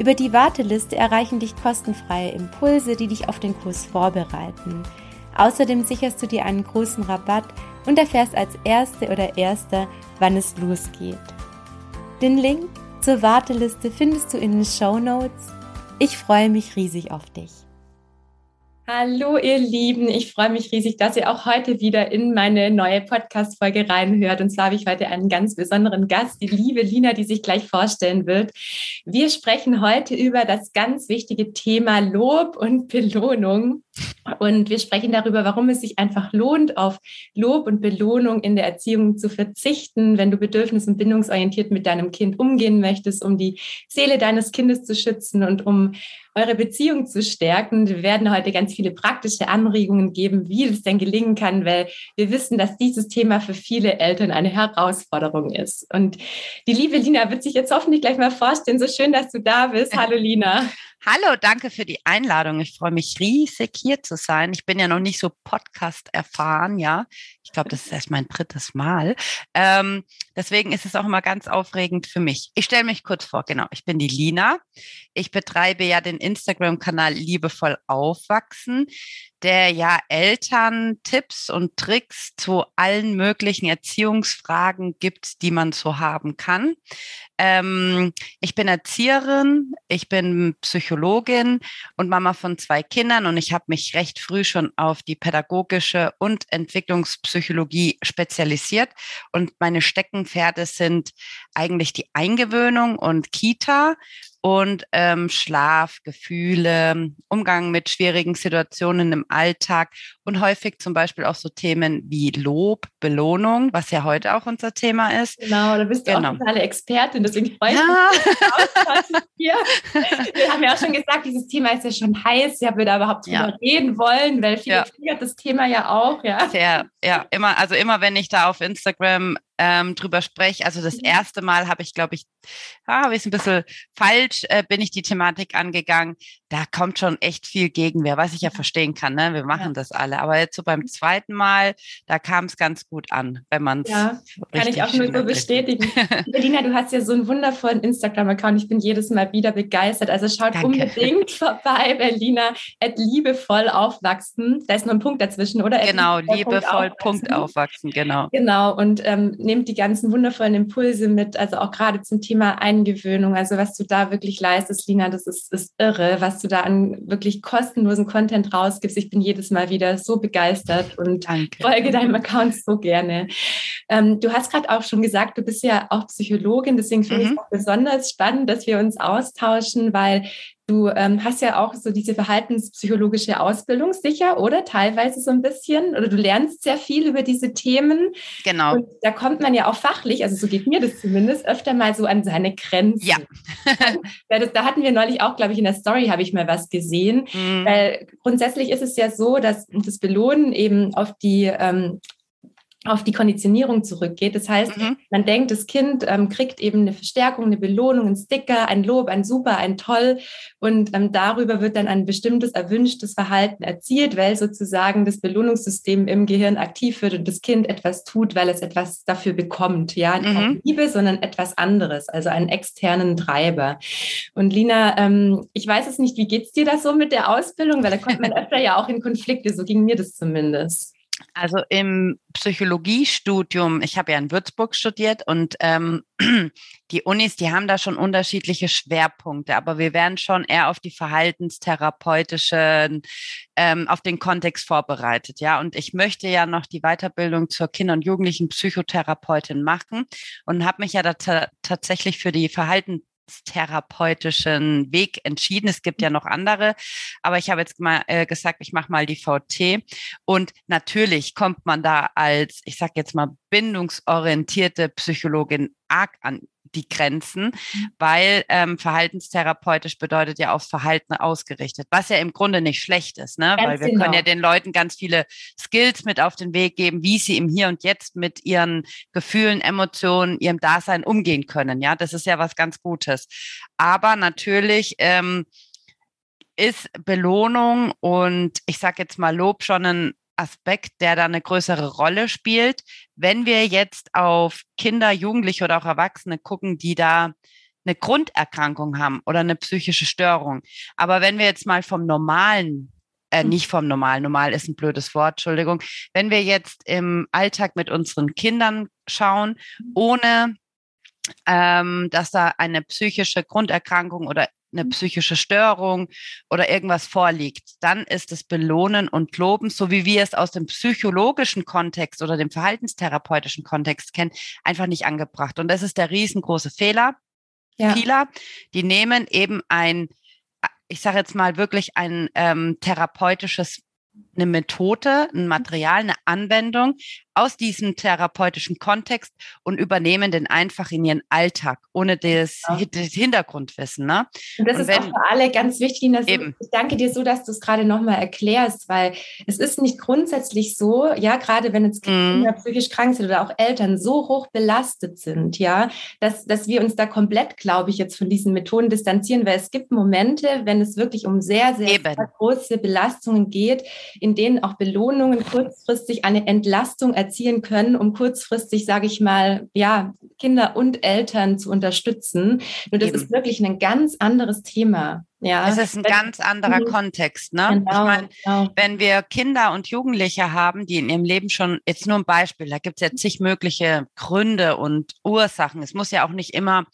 Über die Warteliste erreichen dich kostenfreie Impulse, die dich auf den Kurs vorbereiten. Außerdem sicherst du dir einen großen Rabatt und erfährst als Erste oder Erster, wann es losgeht. Den Link zur Warteliste findest du in den Show Notes. Ich freue mich riesig auf dich. Hallo, ihr Lieben. Ich freue mich riesig, dass ihr auch heute wieder in meine neue Podcast-Folge reinhört. Und zwar habe ich heute einen ganz besonderen Gast, die liebe Lina, die sich gleich vorstellen wird. Wir sprechen heute über das ganz wichtige Thema Lob und Belohnung. Und wir sprechen darüber, warum es sich einfach lohnt, auf Lob und Belohnung in der Erziehung zu verzichten, wenn du bedürfnis- und bindungsorientiert mit deinem Kind umgehen möchtest, um die Seele deines Kindes zu schützen und um eure Beziehung zu stärken. Wir werden heute ganz viele praktische Anregungen geben, wie es denn gelingen kann, weil wir wissen, dass dieses Thema für viele Eltern eine Herausforderung ist. Und die liebe Lina wird sich jetzt hoffentlich gleich mal vorstellen. So schön, dass du da bist. Hallo Lina. Hallo, danke für die Einladung. Ich freue mich riesig hier zu sein. Ich bin ja noch nicht so Podcast erfahren, ja. Ich glaube, das ist erst mein drittes Mal. Ähm, deswegen ist es auch immer ganz aufregend für mich. Ich stelle mich kurz vor, genau. Ich bin die Lina. Ich betreibe ja den Instagram-Kanal Liebevoll Aufwachsen der ja Eltern Tipps und Tricks zu allen möglichen Erziehungsfragen gibt, die man so haben kann. Ähm, ich bin Erzieherin, ich bin Psychologin und Mama von zwei Kindern und ich habe mich recht früh schon auf die pädagogische und Entwicklungspsychologie spezialisiert. Und meine Steckenpferde sind eigentlich die Eingewöhnung und Kita und ähm, Schlaf, Gefühle, Umgang mit schwierigen Situationen im Alltag und häufig zum Beispiel auch so Themen wie Lob, Belohnung, was ja heute auch unser Thema ist. Genau, da bist du genau. auch totale Expertin, deswegen freue ich mich. Ja. Wir haben ja auch schon gesagt, dieses Thema ist ja schon heiß, ja, wir da überhaupt drüber ja. reden wollen, weil viele ja. das Thema ja auch, ja. Sehr, ja, immer, also immer wenn ich da auf Instagram ähm, drüber spreche. Also das mhm. erste Mal habe ich, glaube ich, ja, habe ich ein bisschen falsch, äh, bin ich die Thematik angegangen. Da kommt schon echt viel Gegenwehr, was ich ja verstehen kann. Ne? Wir machen ja. das alle. Aber jetzt so beim zweiten Mal, da kam es ganz gut an, wenn man es. Ja, kann ich auch nur so bestätigen. Berlina, du hast ja so einen wundervollen Instagram-Account. Ich bin jedes Mal wieder begeistert. Also schaut Danke. unbedingt vorbei, Berlina, at liebevoll aufwachsen. Da ist noch ein Punkt dazwischen, oder? Genau, liebevoll Punkt aufwachsen, genau. Genau. Und ähm, nehmt die ganzen wundervollen Impulse mit, also auch gerade zum Thema Eingewöhnung. Also was du da wirklich leistest, Lina, das ist, ist irre, was du da an wirklich kostenlosen Content rausgibst. Ich bin jedes Mal wieder so begeistert und Danke. folge deinem Account so gerne. Ähm, du hast gerade auch schon gesagt, du bist ja auch Psychologin, deswegen finde mhm. ich es auch besonders spannend, dass wir uns austauschen, weil Du ähm, hast ja auch so diese verhaltenspsychologische Ausbildung sicher, oder? Teilweise so ein bisschen. Oder du lernst sehr viel über diese Themen. Genau. Und da kommt man ja auch fachlich, also so geht mir das zumindest, öfter mal so an seine Grenzen. Ja. das, da hatten wir neulich auch, glaube ich, in der Story habe ich mal was gesehen. Mhm. Weil grundsätzlich ist es ja so, dass das Belohnen eben auf die ähm, auf die Konditionierung zurückgeht. Das heißt, mhm. man denkt, das Kind ähm, kriegt eben eine Verstärkung, eine Belohnung, ein Sticker, ein Lob, ein Super, ein Toll. Und ähm, darüber wird dann ein bestimmtes erwünschtes Verhalten erzielt, weil sozusagen das Belohnungssystem im Gehirn aktiv wird und das Kind etwas tut, weil es etwas dafür bekommt. Ja, nicht mhm. Liebe, sondern etwas anderes, also einen externen Treiber. Und Lina, ähm, ich weiß es nicht, wie geht's dir da so mit der Ausbildung? Weil da kommt man öfter ja auch in Konflikte. So ging mir das zumindest. Also im Psychologiestudium, ich habe ja in Würzburg studiert und ähm, die Unis, die haben da schon unterschiedliche Schwerpunkte, aber wir werden schon eher auf die verhaltenstherapeutischen, ähm, auf den Kontext vorbereitet, ja. Und ich möchte ja noch die Weiterbildung zur Kinder- und Jugendlichen Psychotherapeutin machen und habe mich ja da tatsächlich für die Verhalten therapeutischen Weg entschieden. Es gibt ja noch andere, aber ich habe jetzt mal äh, gesagt, ich mache mal die VT. Und natürlich kommt man da als, ich sage jetzt mal, bindungsorientierte Psychologin arg an die Grenzen, mhm. weil ähm, verhaltenstherapeutisch bedeutet ja aufs Verhalten ausgerichtet, was ja im Grunde nicht schlecht ist, ne? Ganz weil wir genau. können ja den Leuten ganz viele Skills mit auf den Weg geben, wie sie im Hier und Jetzt mit ihren Gefühlen, Emotionen, ihrem Dasein umgehen können. Ja, das ist ja was ganz Gutes. Aber natürlich ähm, ist Belohnung und ich sage jetzt mal Lob schon ein Aspekt, der da eine größere Rolle spielt. Wenn wir jetzt auf Kinder, Jugendliche oder auch Erwachsene gucken, die da eine Grunderkrankung haben oder eine psychische Störung. Aber wenn wir jetzt mal vom normalen, äh, mhm. nicht vom normalen, normal ist ein blödes Wort, Entschuldigung, wenn wir jetzt im Alltag mit unseren Kindern schauen, ohne ähm, dass da eine psychische Grunderkrankung oder eine mhm. psychische Störung oder irgendwas vorliegt, dann ist es Belohnen und Loben, so wie wir es aus dem psychologischen Kontext oder dem verhaltenstherapeutischen Kontext kennen, einfach nicht angebracht. Und das ist der riesengroße Fehler. Ja. Vieler, die nehmen eben ein, ich sage jetzt mal wirklich ein ähm, therapeutisches eine Methode, ein Material, eine Anwendung aus diesem therapeutischen Kontext und übernehmen den einfach in ihren Alltag, ohne das, ja. Hintergrundwissen. Ne? Und das und ist wenn, auch für alle ganz wichtig. Dass eben. Ich danke dir so, dass du es gerade nochmal erklärst, weil es ist nicht grundsätzlich so, ja, gerade wenn jetzt Kinder mm. psychisch krank sind oder auch Eltern so hoch belastet sind, ja, dass, dass wir uns da komplett, glaube ich, jetzt von diesen Methoden distanzieren, weil es gibt Momente, wenn es wirklich um sehr, sehr, sehr große Belastungen geht, in denen auch Belohnungen kurzfristig eine Entlastung erzielen können, um kurzfristig, sage ich mal, ja, Kinder und Eltern zu unterstützen. Nur das Eben. ist wirklich ein ganz anderes Thema. Ja, es ist ein ganz anderer mhm. Kontext. Ne? Genau, ich meine, genau. wenn wir Kinder und Jugendliche haben, die in ihrem Leben schon, jetzt nur ein Beispiel, da gibt es ja zig mögliche Gründe und Ursachen. Es muss ja auch nicht immer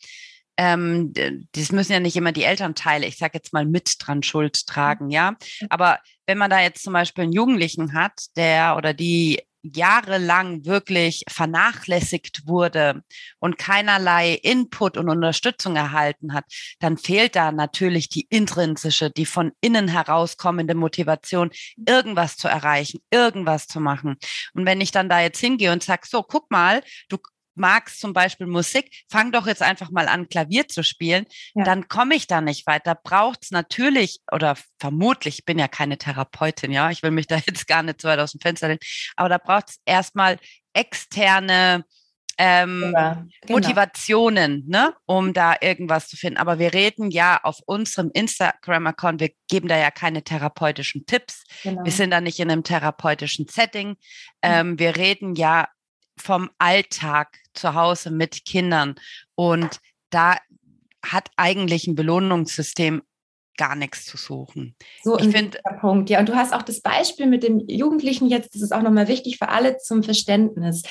ähm, das müssen ja nicht immer die Elternteile, ich sage jetzt mal, mit dran Schuld tragen, ja. Aber wenn man da jetzt zum Beispiel einen Jugendlichen hat, der oder die jahrelang wirklich vernachlässigt wurde und keinerlei Input und Unterstützung erhalten hat, dann fehlt da natürlich die intrinsische, die von innen herauskommende Motivation, irgendwas zu erreichen, irgendwas zu machen. Und wenn ich dann da jetzt hingehe und sage, so, guck mal, du magst zum Beispiel Musik, fang doch jetzt einfach mal an, Klavier zu spielen, ja. dann komme ich da nicht weiter. Braucht es natürlich oder vermutlich, ich bin ja keine Therapeutin, ja, ich will mich da jetzt gar nicht so weit aus dem Fenster lehnen, aber da braucht es erstmal externe ähm, ja, genau. Motivationen, ne, um da irgendwas zu finden. Aber wir reden ja auf unserem Instagram-Account, wir geben da ja keine therapeutischen Tipps. Genau. Wir sind da nicht in einem therapeutischen Setting. Ähm, wir reden ja vom Alltag zu Hause mit Kindern. Und da hat eigentlich ein Belohnungssystem gar nichts zu suchen. So ich finde Punkt. Ja, und du hast auch das Beispiel mit dem Jugendlichen jetzt, das ist auch nochmal wichtig für alle zum Verständnis.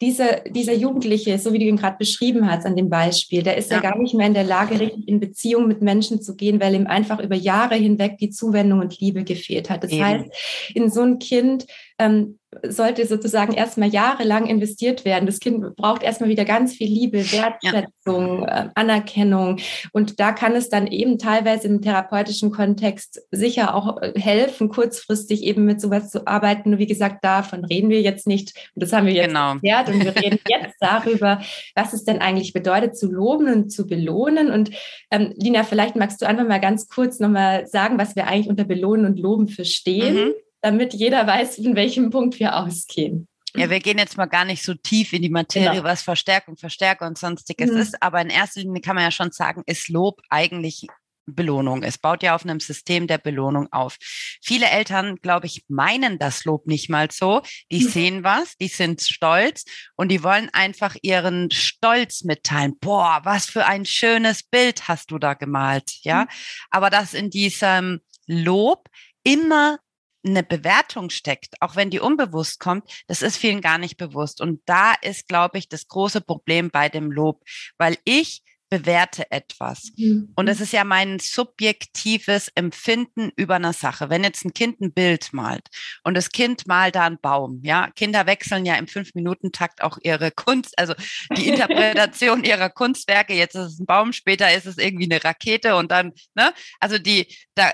Diese, dieser Jugendliche, so wie du ihn gerade beschrieben hast an dem Beispiel, der ist ja. ja. gar nicht mehr in der Lage, richtig in Beziehung mit Menschen zu gehen, weil ihm einfach über Jahre hinweg die Zuwendung und Liebe gefehlt hat. Das Eben. heißt, in so ein Kind ähm, sollte sozusagen erstmal jahrelang investiert werden. Das Kind braucht erstmal wieder ganz viel Liebe, Wertschätzung, ja. äh, Anerkennung. Und da kann es dann eben teilweise im therapeutischen Kontext sicher auch äh, helfen, kurzfristig eben mit sowas zu arbeiten. Nur wie gesagt, davon reden wir jetzt nicht. Und das haben wir jetzt genau. erklärt. Und wir reden jetzt darüber, was es denn eigentlich bedeutet, zu loben und zu belohnen. Und ähm, Lina, vielleicht magst du einfach mal ganz kurz nochmal sagen, was wir eigentlich unter Belohnen und Loben verstehen. Mhm damit jeder weiß, in welchem Punkt wir ausgehen. Ja, wir gehen jetzt mal gar nicht so tief in die Materie, genau. was Verstärkung, Verstärker und sonstiges mhm. ist, aber in erster Linie kann man ja schon sagen, ist Lob eigentlich Belohnung. Es baut ja auf einem System der Belohnung auf. Viele Eltern, glaube ich, meinen das Lob nicht mal so. Die mhm. sehen was, die sind stolz und die wollen einfach ihren Stolz mitteilen. Boah, was für ein schönes Bild hast du da gemalt, ja? Mhm. Aber dass in diesem Lob immer eine Bewertung steckt, auch wenn die unbewusst kommt, das ist vielen gar nicht bewusst. Und da ist, glaube ich, das große Problem bei dem Lob, weil ich bewerte etwas. Mhm. Und es ist ja mein subjektives Empfinden über eine Sache. Wenn jetzt ein Kind ein Bild malt und das Kind malt da einen Baum, ja, Kinder wechseln ja im Fünf-Minuten-Takt auch ihre Kunst, also die Interpretation ihrer Kunstwerke. Jetzt ist es ein Baum, später ist es irgendwie eine Rakete und dann, ne, also die, da,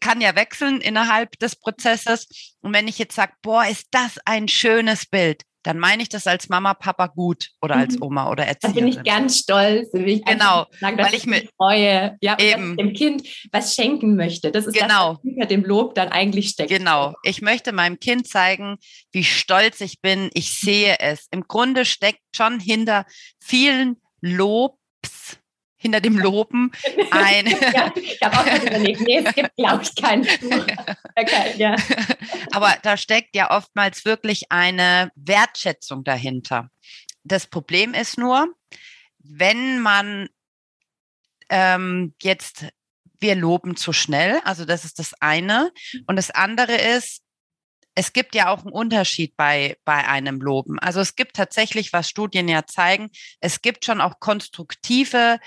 kann ja wechseln innerhalb des Prozesses. Und wenn ich jetzt sage, boah, ist das ein schönes Bild, dann meine ich das als Mama, Papa gut oder als mhm. Oma oder Erzieherin. Da bin ich ganz stolz, will ich genau, sagen, weil ich mich freue, ja, eben dem Kind was schenken möchte. Das ist genau. das, was hinter dem Lob dann eigentlich steckt. Genau. Ich möchte meinem Kind zeigen, wie stolz ich bin. Ich sehe es. Im Grunde steckt schon hinter vielen Lobs hinter dem Loben ein. ja, ich habe auch gerade überlegt, nee, es gibt, glaube ich, keinen Okay, ja. Aber da steckt ja oftmals wirklich eine Wertschätzung dahinter. Das Problem ist nur, wenn man ähm, jetzt, wir loben zu schnell, also das ist das eine. Und das andere ist, es gibt ja auch einen Unterschied bei, bei einem Loben. Also es gibt tatsächlich, was Studien ja zeigen, es gibt schon auch konstruktive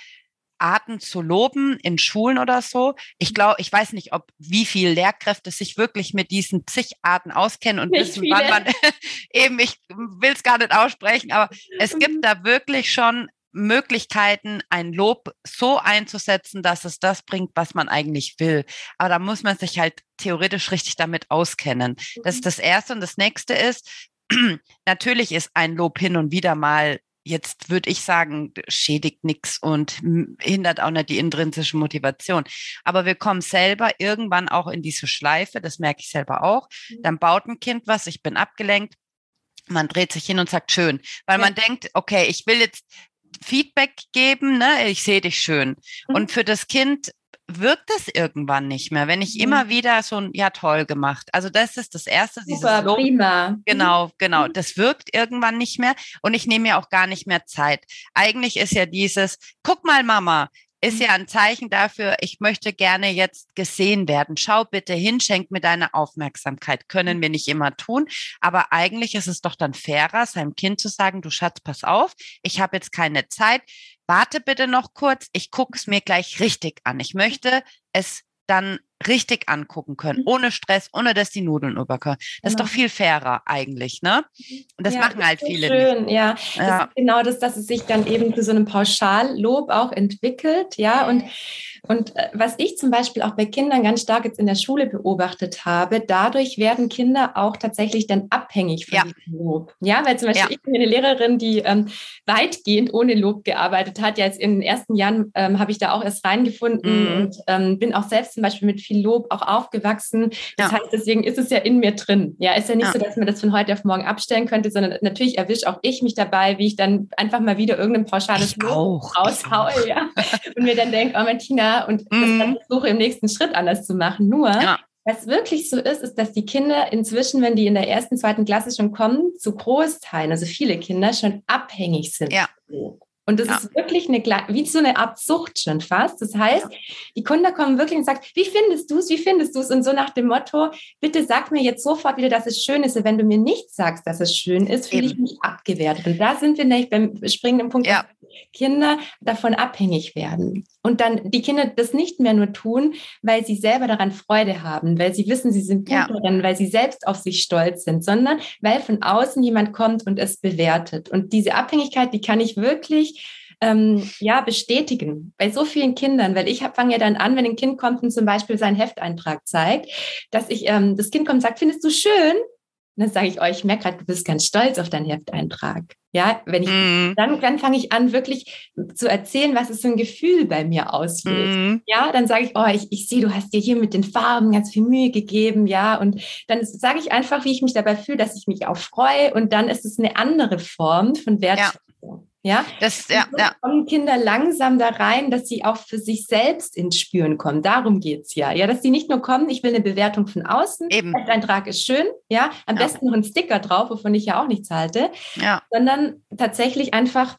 Arten zu loben in Schulen oder so. Ich mhm. glaube, ich weiß nicht, ob wie viel Lehrkräfte sich wirklich mit diesen zig Arten auskennen und nicht wissen, viele. wann man eben, ich will es gar nicht aussprechen, aber es gibt mhm. da wirklich schon Möglichkeiten, ein Lob so einzusetzen, dass es das bringt, was man eigentlich will. Aber da muss man sich halt theoretisch richtig damit auskennen. Das ist mhm. das Erste. Und das Nächste ist, natürlich ist ein Lob hin und wieder mal jetzt würde ich sagen, schädigt nichts und hindert auch nicht die intrinsische Motivation. Aber wir kommen selber irgendwann auch in diese Schleife, das merke ich selber auch. Mhm. Dann baut ein Kind was, ich bin abgelenkt, man dreht sich hin und sagt schön, weil ja. man denkt, okay, ich will jetzt Feedback geben, ne? ich sehe dich schön. Mhm. Und für das Kind wirkt es irgendwann nicht mehr, wenn ich mhm. immer wieder so ein, ja toll gemacht. Also das ist das Erste. Super, Lob. prima. Mhm. Genau, genau. Mhm. Das wirkt irgendwann nicht mehr und ich nehme mir auch gar nicht mehr Zeit. Eigentlich ist ja dieses, guck mal Mama, ist ja ein Zeichen dafür, ich möchte gerne jetzt gesehen werden. Schau bitte hin, schenk mir deine Aufmerksamkeit. Können wir nicht immer tun, aber eigentlich ist es doch dann fairer, seinem Kind zu sagen, du Schatz, pass auf, ich habe jetzt keine Zeit warte bitte noch kurz, ich gucke es mir gleich richtig an. Ich möchte es dann richtig angucken können, mhm. ohne Stress, ohne dass die Nudeln überkommen. Das genau. ist doch viel fairer eigentlich, ne? Und das ja, machen halt viele. Schön, nicht. ja. ja. genau das, dass es sich dann eben zu so einem Pauschallob auch entwickelt, ja. Und und äh, was ich zum Beispiel auch bei Kindern ganz stark jetzt in der Schule beobachtet habe, dadurch werden Kinder auch tatsächlich dann abhängig von ja. diesem Lob. Ja, weil zum Beispiel ja. ich bin eine Lehrerin, die ähm, weitgehend ohne Lob gearbeitet hat. Ja, jetzt in den ersten Jahren ähm, habe ich da auch erst reingefunden mhm. und ähm, bin auch selbst zum Beispiel mit viel Lob auch aufgewachsen. Das ja. heißt, deswegen ist es ja in mir drin. Ja, ist ja nicht so, dass man das von heute auf morgen abstellen könnte, sondern natürlich erwische auch ich mich dabei, wie ich dann einfach mal wieder irgendein pauschales ich Lob raushaue. Ja. Und mir dann denke, oh Martina, und mhm. das versuche im nächsten Schritt anders zu machen. Nur, ja. was wirklich so ist, ist, dass die Kinder inzwischen, wenn die in der ersten, zweiten Klasse schon kommen, zu Großteilen, also viele Kinder schon abhängig sind. Ja. Und das ja. ist wirklich eine, wie so eine Art Sucht schon fast. Das heißt, die Kunden kommen wirklich und sagen, wie findest du es, wie findest du es? Und so nach dem Motto, bitte sag mir jetzt sofort wieder, dass es schön ist. Und wenn du mir nicht sagst, dass es schön ist, fühle ich mich abgewertet. Und da sind wir nämlich beim springenden Punkt, ja. Kinder davon abhängig werden. Und dann die Kinder das nicht mehr nur tun, weil sie selber daran Freude haben, weil sie wissen, sie sind gut ja. darin, weil sie selbst auf sich stolz sind, sondern weil von außen jemand kommt und es bewertet. Und diese Abhängigkeit, die kann ich wirklich ähm, ja, bestätigen bei so vielen Kindern, weil ich fange ja dann an, wenn ein Kind kommt und zum Beispiel seinen Hefteintrag zeigt, dass ich, ähm, das Kind kommt und sagt, findest du schön? Dann sage ich euch, oh, ich merke gerade, du bist ganz stolz auf deinen Hefteintrag. Ja, wenn ich, mm. dann, dann fange ich an, wirklich zu erzählen, was es für ein Gefühl bei mir auslöst. Mm. Ja, dann sage ich, oh, ich, ich sehe, du hast dir hier mit den Farben ganz viel Mühe gegeben, ja, und dann sage ich einfach, wie ich mich dabei fühle, dass ich mich auch freue und dann ist es eine andere Form von Wertschätzung. Ja. Ja, das, ja, ja. kommen Kinder langsam da rein, dass sie auch für sich selbst ins Spüren kommen. Darum geht's ja. Ja, dass sie nicht nur kommen, ich will eine Bewertung von außen, Eben. Dein Eintrag ist schön, ja, am ja. besten noch ein Sticker drauf, wovon ich ja auch nichts halte, ja. sondern tatsächlich einfach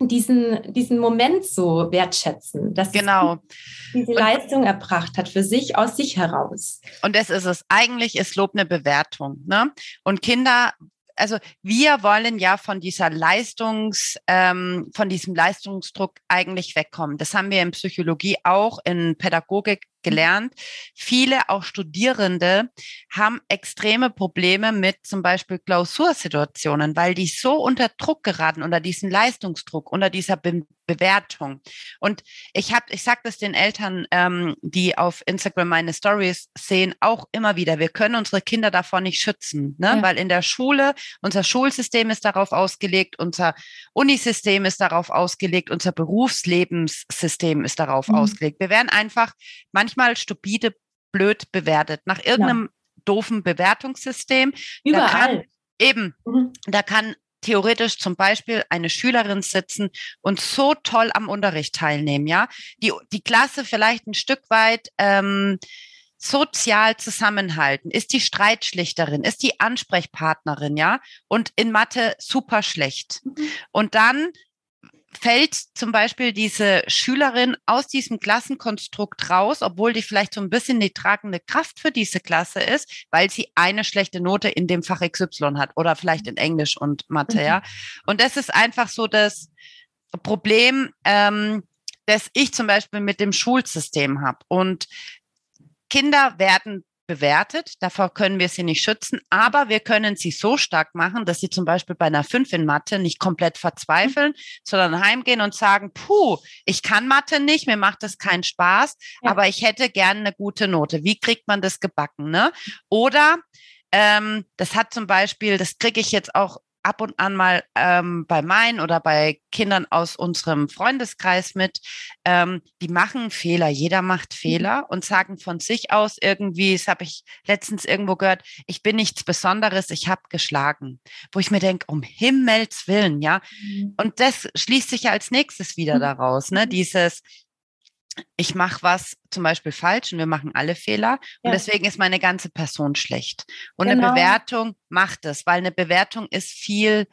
diesen, diesen Moment so wertschätzen, dass genau. diese Leistung erbracht hat für sich aus sich heraus. Und das ist es. Eigentlich ist Lob eine Bewertung. Ne? Und Kinder also wir wollen ja von dieser Leistungs, ähm, von diesem Leistungsdruck eigentlich wegkommen. Das haben wir in Psychologie auch, in Pädagogik gelernt. Viele, auch Studierende, haben extreme Probleme mit zum Beispiel Klausursituationen, weil die so unter Druck geraten, unter diesen Leistungsdruck, unter dieser Be Bewertung. Und ich habe, ich sage das den Eltern, ähm, die auf Instagram meine Stories sehen, auch immer wieder. Wir können unsere Kinder davor nicht schützen, ne? Ja. weil in der Schule unser Schulsystem ist darauf ausgelegt, unser Unisystem ist darauf ausgelegt, unser Berufslebenssystem ist darauf mhm. ausgelegt. Wir werden einfach manchmal manchmal stupide, blöd bewertet, nach irgendeinem ja. doofen Bewertungssystem. Überall. Da kann, eben, mhm. da kann theoretisch zum Beispiel eine Schülerin sitzen und so toll am Unterricht teilnehmen, ja, die, die Klasse vielleicht ein Stück weit ähm, sozial zusammenhalten, ist die Streitschlichterin, ist die Ansprechpartnerin, ja, und in Mathe super schlecht. Mhm. Und dann fällt zum Beispiel diese Schülerin aus diesem Klassenkonstrukt raus, obwohl die vielleicht so ein bisschen die tragende Kraft für diese Klasse ist, weil sie eine schlechte Note in dem Fach XY hat oder vielleicht in Englisch und Mathe, mhm. ja. Und das ist einfach so das Problem, ähm, das ich zum Beispiel mit dem Schulsystem habe. Und Kinder werden bewertet. Davor können wir sie nicht schützen, aber wir können sie so stark machen, dass sie zum Beispiel bei einer 5 in Mathe nicht komplett verzweifeln, sondern heimgehen und sagen, puh, ich kann Mathe nicht, mir macht das keinen Spaß, ja. aber ich hätte gerne eine gute Note. Wie kriegt man das gebacken? Ne? Oder ähm, das hat zum Beispiel, das kriege ich jetzt auch ab und an mal ähm, bei meinen oder bei Kindern aus unserem Freundeskreis mit, ähm, die machen Fehler, jeder macht mhm. Fehler und sagen von sich aus irgendwie, das habe ich letztens irgendwo gehört, ich bin nichts Besonderes, ich habe geschlagen. Wo ich mir denke, um Himmels Willen, ja. Mhm. Und das schließt sich ja als nächstes wieder mhm. daraus, ne? Dieses, ich mache was zum Beispiel falsch und wir machen alle Fehler und deswegen ist meine ganze Person schlecht. Und genau. eine Bewertung macht es, weil eine Bewertung ist viel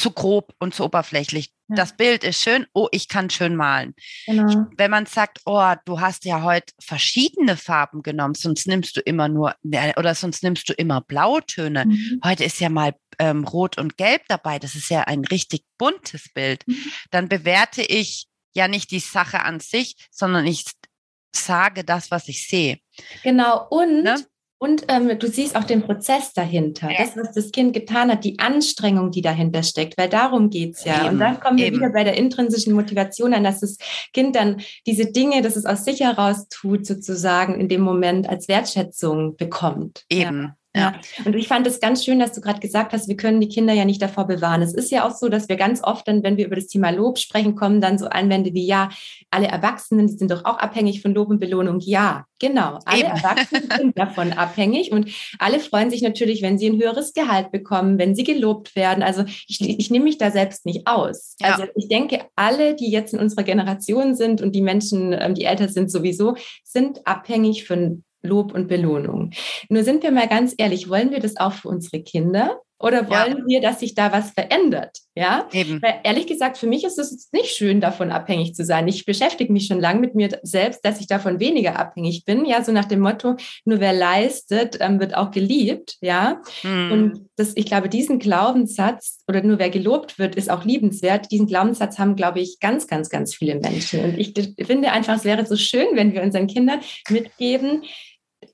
zu grob und zu oberflächlich. Ja. Das Bild ist schön, oh, ich kann schön malen. Genau. Wenn man sagt, oh, du hast ja heute verschiedene Farben genommen, sonst nimmst du immer nur, ne, oder sonst nimmst du immer Blautöne. Mhm. Heute ist ja mal ähm, Rot und Gelb dabei, das ist ja ein richtig buntes Bild. Mhm. Dann bewerte ich ja nicht die Sache an sich, sondern ich sage das, was ich sehe. Genau, und ne? Und ähm, du siehst auch den Prozess dahinter, ja. das, was das Kind getan hat, die Anstrengung, die dahinter steckt, weil darum geht's ja. Eben, und dann kommen wir eben. wieder bei der intrinsischen Motivation an, dass das Kind dann diese Dinge, dass es aus sich heraus tut, sozusagen in dem Moment als Wertschätzung bekommt. Eben. Ja. Ja. Und ich fand es ganz schön, dass du gerade gesagt hast, wir können die Kinder ja nicht davor bewahren. Es ist ja auch so, dass wir ganz oft dann, wenn wir über das Thema Lob sprechen, kommen dann so Einwände wie, ja, alle Erwachsenen, die sind doch auch abhängig von Lob und Belohnung. Ja, genau. Alle Eben. Erwachsenen sind davon abhängig und alle freuen sich natürlich, wenn sie ein höheres Gehalt bekommen, wenn sie gelobt werden. Also ich, ich nehme mich da selbst nicht aus. Ja. Also ich denke, alle, die jetzt in unserer Generation sind und die Menschen, ähm, die älter sind sowieso, sind abhängig von Lob und Belohnung. Nur sind wir mal ganz ehrlich, wollen wir das auch für unsere Kinder? Oder wollen ja. wir, dass sich da was verändert? Ja, Eben. Weil ehrlich gesagt, für mich ist es nicht schön, davon abhängig zu sein. Ich beschäftige mich schon lange mit mir selbst, dass ich davon weniger abhängig bin. Ja, so nach dem Motto, nur wer leistet, ähm, wird auch geliebt. Ja, hm. und das, ich glaube, diesen Glaubenssatz oder nur wer gelobt wird, ist auch liebenswert. Diesen Glaubenssatz haben, glaube ich, ganz, ganz, ganz viele Menschen. Und ich finde einfach, es wäre so schön, wenn wir unseren Kindern mitgeben,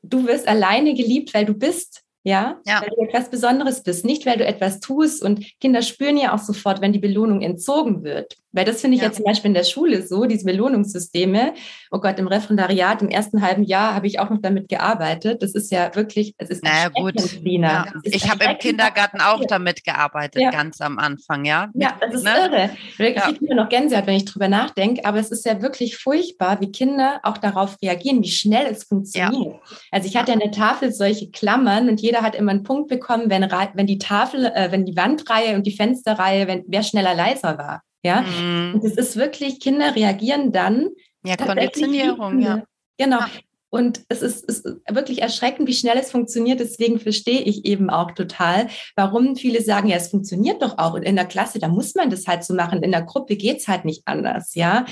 du wirst alleine geliebt, weil du bist. Ja? ja, weil du etwas Besonderes bist, nicht weil du etwas tust. Und Kinder spüren ja auch sofort, wenn die Belohnung entzogen wird. Weil das finde ich ja. jetzt zum Beispiel in der Schule so, diese Belohnungssysteme. Oh Gott, im Referendariat im ersten halben Jahr habe ich auch noch damit gearbeitet. Das ist ja wirklich, es ist naja, gut. Ja. Ich habe im Kindergarten auch damit gearbeitet, ja. ganz am Anfang, ja. Ja, das ist ne? irre. Ich kriege noch Gänsehaut, wenn ich drüber nachdenke, aber es ist ja wirklich furchtbar, wie Kinder auch darauf reagieren, wie schnell es funktioniert. Also ich hatte ja eine Tafel solche Klammern und jeder hat immer einen Punkt bekommen, wenn, wenn die Tafel, äh, wenn die Wandreihe und die Fensterreihe, wenn wer schneller leiser war. Ja, mhm. und es ist wirklich, Kinder reagieren dann. Ja, Konditionierung, ja. Genau. Ja. Und es ist, ist, wirklich erschreckend, wie schnell es funktioniert. Deswegen verstehe ich eben auch total, warum viele sagen, ja, es funktioniert doch auch. Und in der Klasse, da muss man das halt so machen. In der Gruppe geht es halt nicht anders, ja.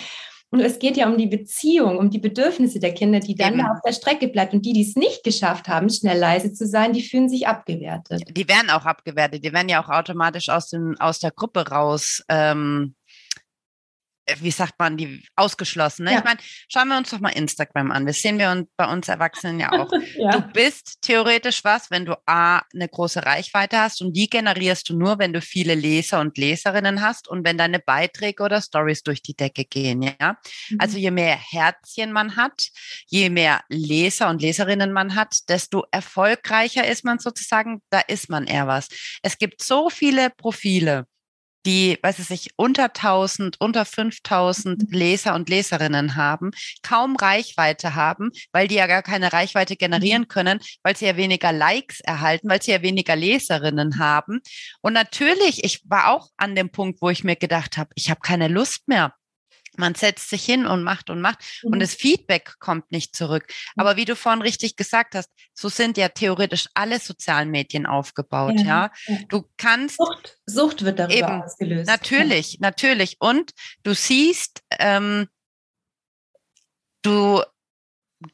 Und es geht ja um die Beziehung, um die Bedürfnisse der Kinder, die dann da auf der Strecke bleibt. Und die, die es nicht geschafft haben, schnell leise zu sein, die fühlen sich abgewertet. Die werden auch abgewertet. Die werden ja auch automatisch aus, den, aus der Gruppe raus ähm, äh, wie sagt man, die ausgeschlossen. Ne? Ja. Ich meine, schauen wir uns doch mal Instagram an. Das sehen wir uns bei uns Erwachsenen ja auch. ja. Du bist theoretisch was, wenn du A, eine große Reichweite hast und die generierst du nur, wenn du viele Leser und Leserinnen hast und wenn deine Beiträge oder Stories durch die Decke gehen. Ja? Mhm. Also je mehr Herzchen man hat, je mehr Leser und Leserinnen man hat, desto erfolgreicher ist man sozusagen, da ist man eher was. Es gibt so viele Profile die, weiß ich nicht, unter 1000, unter 5000 mhm. Leser und Leserinnen haben, kaum Reichweite haben, weil die ja gar keine Reichweite generieren mhm. können, weil sie ja weniger Likes erhalten, weil sie ja weniger Leserinnen haben. Und natürlich, ich war auch an dem Punkt, wo ich mir gedacht habe, ich habe keine Lust mehr man setzt sich hin und macht und macht mhm. und das Feedback kommt nicht zurück. Mhm. Aber wie du vorhin richtig gesagt hast, so sind ja theoretisch alle sozialen Medien aufgebaut, ja. ja. Du kannst Sucht, Sucht wird darüber eben, ausgelöst. Natürlich, ja. natürlich. Und du siehst, ähm, du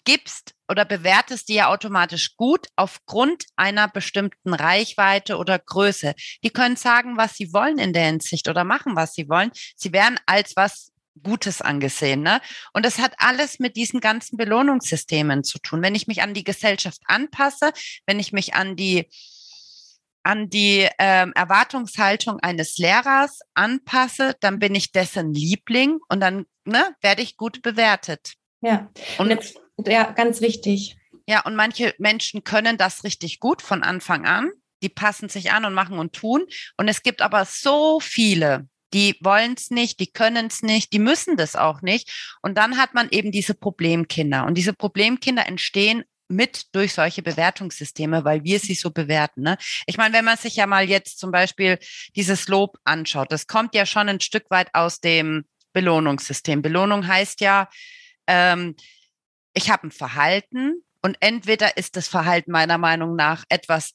gibst oder bewertest die ja automatisch gut aufgrund einer bestimmten Reichweite oder Größe. Die können sagen, was sie wollen in der Hinsicht oder machen, was sie wollen. Sie werden als was Gutes angesehen. Ne? Und das hat alles mit diesen ganzen Belohnungssystemen zu tun. Wenn ich mich an die Gesellschaft anpasse, wenn ich mich an die an die ähm, Erwartungshaltung eines Lehrers anpasse, dann bin ich dessen Liebling und dann ne, werde ich gut bewertet. Ja, und jetzt, ja, ganz wichtig. Ja, und manche Menschen können das richtig gut von Anfang an. Die passen sich an und machen und tun. Und es gibt aber so viele, die wollen es nicht, die können es nicht, die müssen das auch nicht. Und dann hat man eben diese Problemkinder. Und diese Problemkinder entstehen mit durch solche Bewertungssysteme, weil wir sie so bewerten. Ne? Ich meine, wenn man sich ja mal jetzt zum Beispiel dieses Lob anschaut, das kommt ja schon ein Stück weit aus dem Belohnungssystem. Belohnung heißt ja, ähm, ich habe ein Verhalten und entweder ist das Verhalten meiner Meinung nach etwas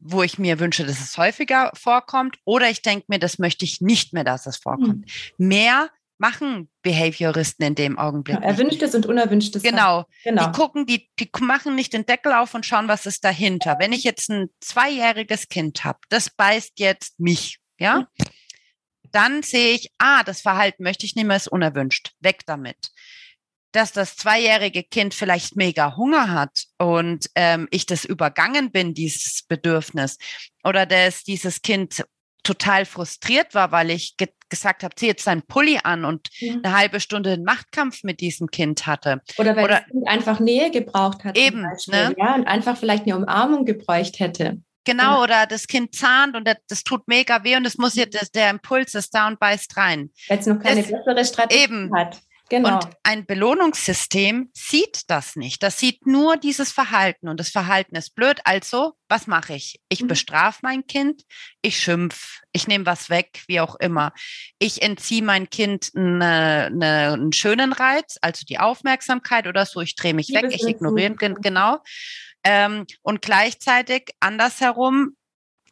wo ich mir wünsche, dass es häufiger vorkommt, oder ich denke mir, das möchte ich nicht mehr, dass es vorkommt. Mhm. Mehr machen Behavioristen in dem Augenblick. Ja, erwünschtes und unerwünschtes. Genau. genau. Die gucken, die, die machen nicht den Deckel auf und schauen, was ist dahinter. Wenn ich jetzt ein zweijähriges Kind habe, das beißt jetzt mich, ja, mhm. dann sehe ich, ah, das Verhalten möchte ich nicht mehr, ist unerwünscht. Weg damit dass das zweijährige Kind vielleicht mega Hunger hat und ähm, ich das übergangen bin, dieses Bedürfnis, oder dass dieses Kind total frustriert war, weil ich ge gesagt habe, zieh jetzt deinen Pulli an und ja. eine halbe Stunde einen Machtkampf mit diesem Kind hatte. Oder weil oder, das Kind einfach Nähe gebraucht hat. Eben, ne? ja, und einfach vielleicht eine Umarmung gebräucht hätte. Genau, ja. oder das Kind zahnt und das, das tut mega weh und es muss jetzt, das, der Impuls ist da und beißt rein. Weil es noch keine das, bessere Strategie eben, hat. Genau. Und ein Belohnungssystem sieht das nicht. Das sieht nur dieses Verhalten und das Verhalten ist blöd. Also, was mache ich? Ich mhm. bestrafe mein Kind, ich schimpf, ich nehme was weg, wie auch immer. Ich entziehe mein Kind eine, eine, einen schönen Reiz, also die Aufmerksamkeit oder so. Ich drehe mich weg, ich ignoriere, genau. Ähm, und gleichzeitig andersherum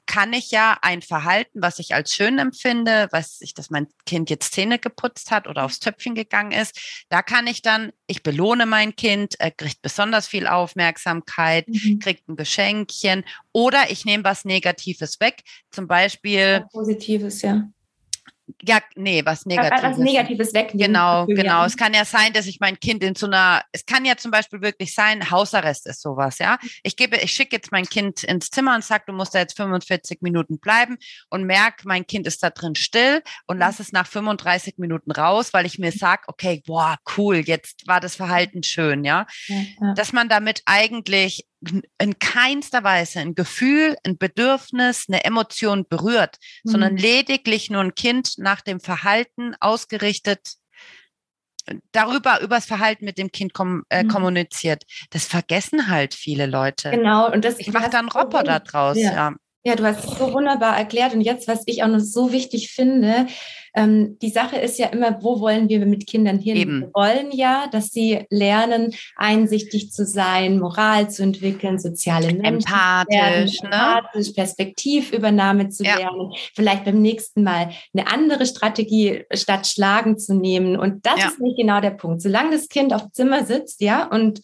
kann ich ja ein Verhalten, was ich als schön empfinde, was ich, dass mein Kind jetzt Zähne geputzt hat oder aufs Töpfchen gegangen ist, da kann ich dann, ich belohne mein Kind, er kriegt besonders viel Aufmerksamkeit, mhm. kriegt ein Geschenkchen oder ich nehme was Negatives weg, zum Beispiel. Positives, ja ja, nee, was Negatives. Was Negatives wegnehmen. Genau, genau. Es kann ja sein, dass ich mein Kind in so einer, es kann ja zum Beispiel wirklich sein, Hausarrest ist sowas, ja. Ich gebe, ich schicke jetzt mein Kind ins Zimmer und sage, du musst da jetzt 45 Minuten bleiben und merke, mein Kind ist da drin still und mhm. lass es nach 35 Minuten raus, weil ich mir sage, okay, boah, cool, jetzt war das Verhalten schön, ja. ja, ja. Dass man damit eigentlich in keinster Weise ein Gefühl, ein Bedürfnis, eine Emotion berührt, mhm. sondern lediglich nur ein Kind nach dem Verhalten ausgerichtet darüber, übers Verhalten mit dem Kind kom äh, mhm. kommuniziert. Das vergessen halt viele Leute. Genau. Und das ich mache dann Roboter draus, ja. ja. Ja, du hast es so wunderbar erklärt. Und jetzt, was ich auch noch so wichtig finde, ähm, die Sache ist ja immer, wo wollen wir mit Kindern hin? Eben. Wir wollen ja, dass sie lernen, einsichtig zu sein, Moral zu entwickeln, soziale Menschen empathisch, werden, ne? empathisch Perspektivübernahme zu ja. lernen, vielleicht beim nächsten Mal eine andere Strategie statt Schlagen zu nehmen. Und das ja. ist nicht genau der Punkt. Solange das Kind auf dem Zimmer sitzt, ja, und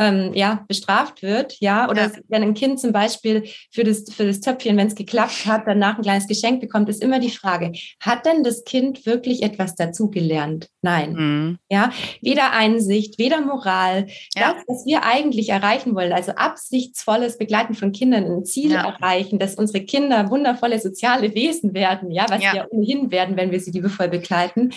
ähm, ja, bestraft wird, ja, oder ja. wenn ein Kind zum Beispiel für das, für das Töpfchen, wenn es geklappt hat, danach ein kleines Geschenk bekommt, ist immer die Frage, hat denn das Kind wirklich etwas dazugelernt? Nein. Mhm. Ja, weder Einsicht, weder Moral. Ja. Das, was wir eigentlich erreichen wollen, also absichtsvolles Begleiten von Kindern, ein Ziel ja. erreichen, dass unsere Kinder wundervolle soziale Wesen werden, ja, was ja. ja ohnehin werden, wenn wir sie liebevoll begleiten,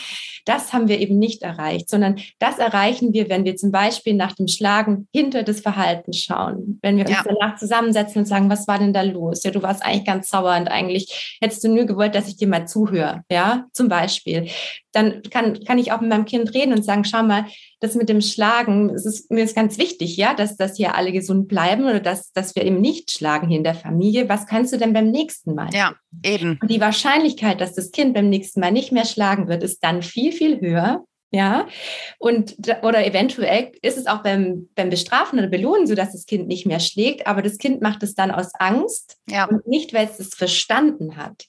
das haben wir eben nicht erreicht, sondern das erreichen wir, wenn wir zum Beispiel nach dem Schlagen hinter das Verhalten schauen. Wenn wir uns ja. danach zusammensetzen und sagen, was war denn da los? Ja, du warst eigentlich ganz sauer und eigentlich hättest du nur gewollt, dass ich dir mal zuhöre. Ja, zum Beispiel. Dann kann, kann ich auch mit meinem Kind reden und sagen, schau mal, das mit dem Schlagen, es ist mir ist ganz wichtig, ja, dass, dass hier alle gesund bleiben oder dass, dass wir eben nicht schlagen hier in der Familie. Was kannst du denn beim nächsten Mal? Ja, eben. Und die Wahrscheinlichkeit, dass das Kind beim nächsten Mal nicht mehr schlagen wird, ist dann viel, viel höher, ja, und oder eventuell ist es auch beim, beim Bestrafen oder Belohnen so, dass das Kind nicht mehr schlägt, aber das Kind macht es dann aus Angst ja. und nicht, weil es es verstanden hat.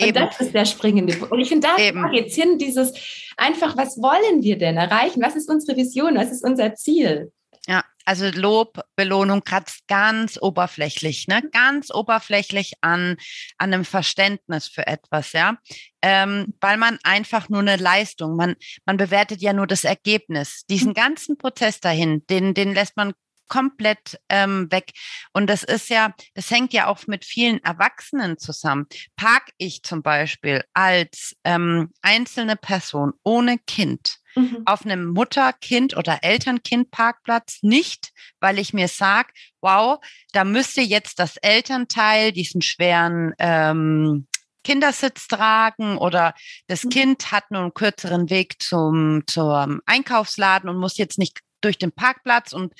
Und Eben. das ist der springende Punkt. Und ich finde, da jetzt hin dieses einfach, was wollen wir denn erreichen? Was ist unsere Vision? Was ist unser Ziel? Ja, also Lob, Belohnung kratzt ganz oberflächlich, ne? ganz oberflächlich an, an einem Verständnis für etwas, ja. Ähm, weil man einfach nur eine Leistung, man, man bewertet ja nur das Ergebnis. Diesen ganzen Prozess dahin, den, den lässt man komplett ähm, weg. Und das ist ja, das hängt ja auch mit vielen Erwachsenen zusammen. Park ich zum Beispiel als ähm, einzelne Person ohne Kind mhm. auf einem Mutter-Kind- oder Eltern-Kind-Parkplatz nicht, weil ich mir sage, wow, da müsste jetzt das Elternteil diesen schweren ähm, Kindersitz tragen oder das mhm. Kind hat nur einen kürzeren Weg zum, zum Einkaufsladen und muss jetzt nicht durch den Parkplatz und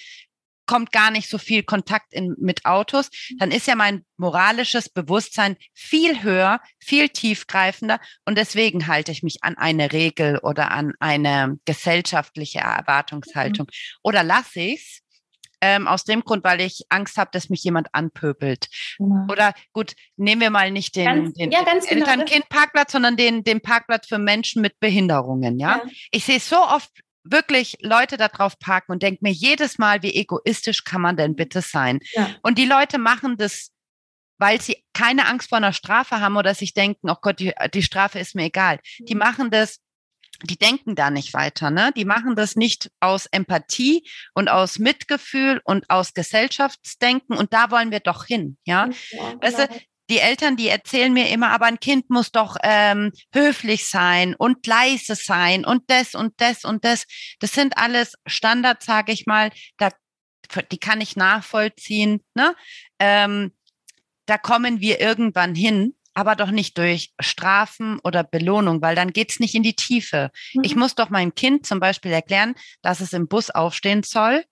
kommt gar nicht so viel Kontakt in, mit Autos, dann ist ja mein moralisches Bewusstsein viel höher, viel tiefgreifender und deswegen halte ich mich an eine Regel oder an eine gesellschaftliche Erwartungshaltung. Mhm. Oder lasse ich's ähm, aus dem Grund, weil ich Angst habe, dass mich jemand anpöbelt. Genau. Oder gut, nehmen wir mal nicht den, ganz, den ja, genau, Eltern-Kind-Parkplatz, sondern den, den Parkplatz für Menschen mit Behinderungen. Ja, ja. ich sehe so oft wirklich Leute da drauf parken und denke mir jedes Mal, wie egoistisch kann man denn bitte sein? Ja. Und die Leute machen das, weil sie keine Angst vor einer Strafe haben oder sich denken, oh Gott, die, die Strafe ist mir egal. Die mhm. machen das, die denken da nicht weiter, ne? Die machen das nicht aus Empathie und aus Mitgefühl und aus Gesellschaftsdenken und da wollen wir doch hin, ja? ja weißt du, genau die Eltern, die erzählen mir immer, aber ein Kind muss doch ähm, höflich sein und leise sein und das und das und das. Das sind alles Standards, sage ich mal. Da, die kann ich nachvollziehen. Ne? Ähm, da kommen wir irgendwann hin, aber doch nicht durch Strafen oder Belohnung, weil dann geht's nicht in die Tiefe. Mhm. Ich muss doch meinem Kind zum Beispiel erklären, dass es im Bus aufstehen soll,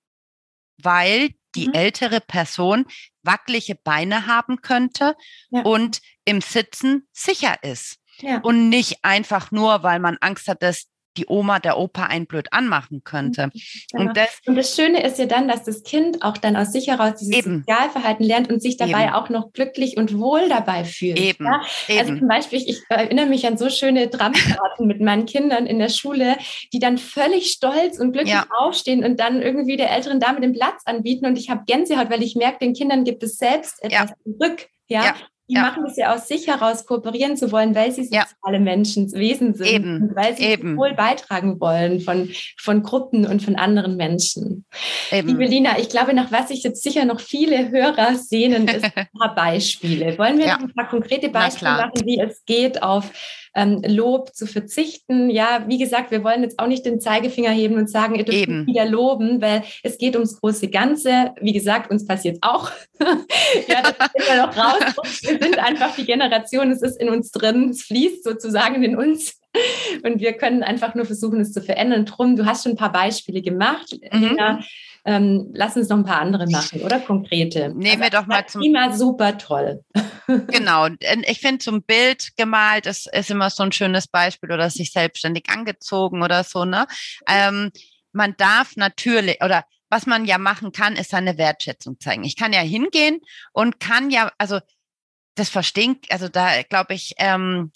weil die mhm. ältere Person wackelige Beine haben könnte ja. und im Sitzen sicher ist. Ja. Und nicht einfach nur, weil man Angst hat, dass die Oma der Opa einen blöd anmachen könnte. Genau. Und, das, und, das, Schöne ist ja dann, dass das Kind auch dann aus sich heraus dieses eben. Sozialverhalten lernt und sich dabei eben. auch noch glücklich und wohl dabei fühlt. Eben. Ja? Also eben. zum Beispiel, ich erinnere mich an so schöne Dramakarten mit meinen Kindern in der Schule, die dann völlig stolz und glücklich ja. aufstehen und dann irgendwie der älteren Dame den Platz anbieten. Und ich habe Gänsehaut, weil ich merke, den Kindern gibt es selbst etwas ja. zurück. Ja? ja? Die ja. machen das ja aus sich heraus, kooperieren zu wollen, weil sie soziale ja. Menschen, Wesen sind. Eben. Und weil sie Eben. wohl beitragen wollen von, von Gruppen und von anderen Menschen. Eben. Liebe Lina, ich glaube, nach was sich jetzt sicher noch viele Hörer sehnen, ist ein paar Beispiele. Wollen wir ja. ein paar konkrete Beispiele machen, wie es geht, auf ähm, Lob zu verzichten? Ja, wie gesagt, wir wollen jetzt auch nicht den Zeigefinger heben und sagen, ihr dürft wieder loben, weil es geht ums große Ganze. Wie gesagt, uns passiert auch. ja, das sind wir noch raus. Wir sind einfach die Generation, es ist in uns drin, es fließt sozusagen in uns. Und wir können einfach nur versuchen, es zu verändern. Drum, du hast schon ein paar Beispiele gemacht. Mhm. Lina, ähm, lass uns noch ein paar andere machen, oder? Konkrete. Nehmen wir also, doch mal zum. Klima super toll. genau. Ich finde, zum Bild gemalt ist, ist immer so ein schönes Beispiel oder sich selbstständig angezogen oder so, ne? Ähm, man darf natürlich, oder was man ja machen kann, ist seine Wertschätzung zeigen. Ich kann ja hingehen und kann ja, also das verstehen, also da glaube ich, ähm,